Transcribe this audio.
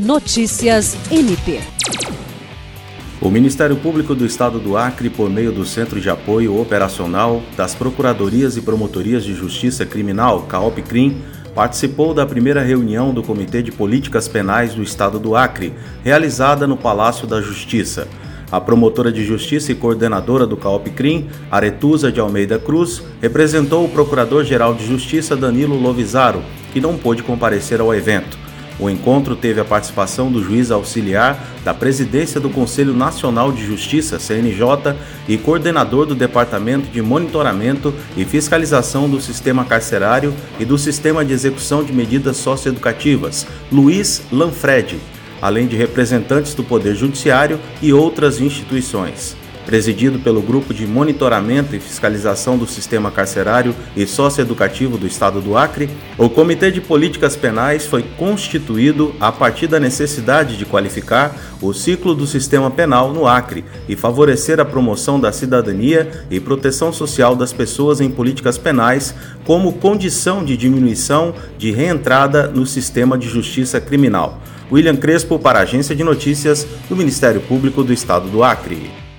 Notícias MP. O Ministério Público do Estado do Acre, por meio do Centro de Apoio Operacional das Procuradorias e Promotorias de Justiça Criminal, CAOP-CRIM, participou da primeira reunião do Comitê de Políticas Penais do Estado do Acre, realizada no Palácio da Justiça. A promotora de justiça e coordenadora do CAOP-CRIM, Aretusa de Almeida Cruz, representou o Procurador-Geral de Justiça Danilo Lovisaro, que não pôde comparecer ao evento. O encontro teve a participação do juiz auxiliar da presidência do Conselho Nacional de Justiça, CNJ, e coordenador do Departamento de Monitoramento e Fiscalização do Sistema Carcerário e do Sistema de Execução de Medidas Socioeducativas, Luiz Lanfredi, além de representantes do Poder Judiciário e outras instituições presidido pelo Grupo de Monitoramento e Fiscalização do Sistema Carcerário e Socioeducativo do Estado do Acre, o Comitê de Políticas Penais foi constituído a partir da necessidade de qualificar o ciclo do sistema penal no Acre e favorecer a promoção da cidadania e proteção social das pessoas em políticas penais como condição de diminuição de reentrada no sistema de justiça criminal. William Crespo para a Agência de Notícias do Ministério Público do Estado do Acre.